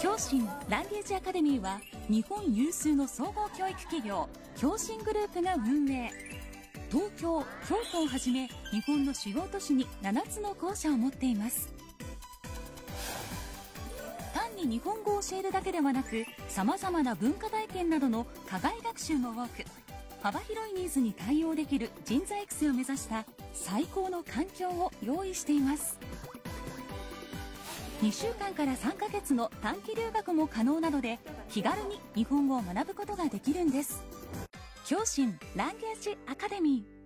教信ランゲージアカデミーは日本有数の総合教育企業共進グループが運営。東京京都をはじめ日本の主要都市に7つの校舎を持っています。単に日本語を教えるだけではなく様々な文化体験などの課外学習も多く幅広いニーズに対応できる人材育成を目指した最高の環境を用意しています。2週間から3ヶ月の短期留学も可能なので気軽に日本語を学ぶことができるんです。教心ランゲージアカデミー。